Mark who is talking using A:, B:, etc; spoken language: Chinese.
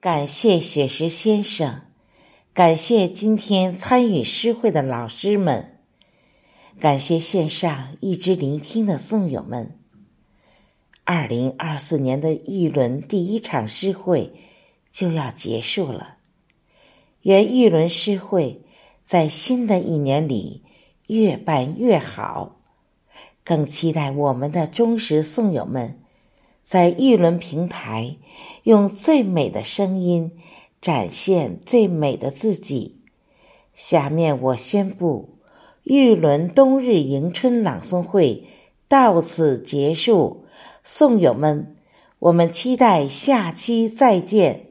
A: 感谢雪石先生，感谢今天参与诗会的老师们，感谢线上一直聆听的颂友们。二零二四年的玉轮第一场诗会就要结束了，愿玉轮诗会在新的一年里越办越好，更期待我们的忠实颂友们。在玉轮平台，用最美的声音展现最美的自己。下面我宣布，玉轮冬日迎春朗诵会到此结束。送友们，我们期待下期再见。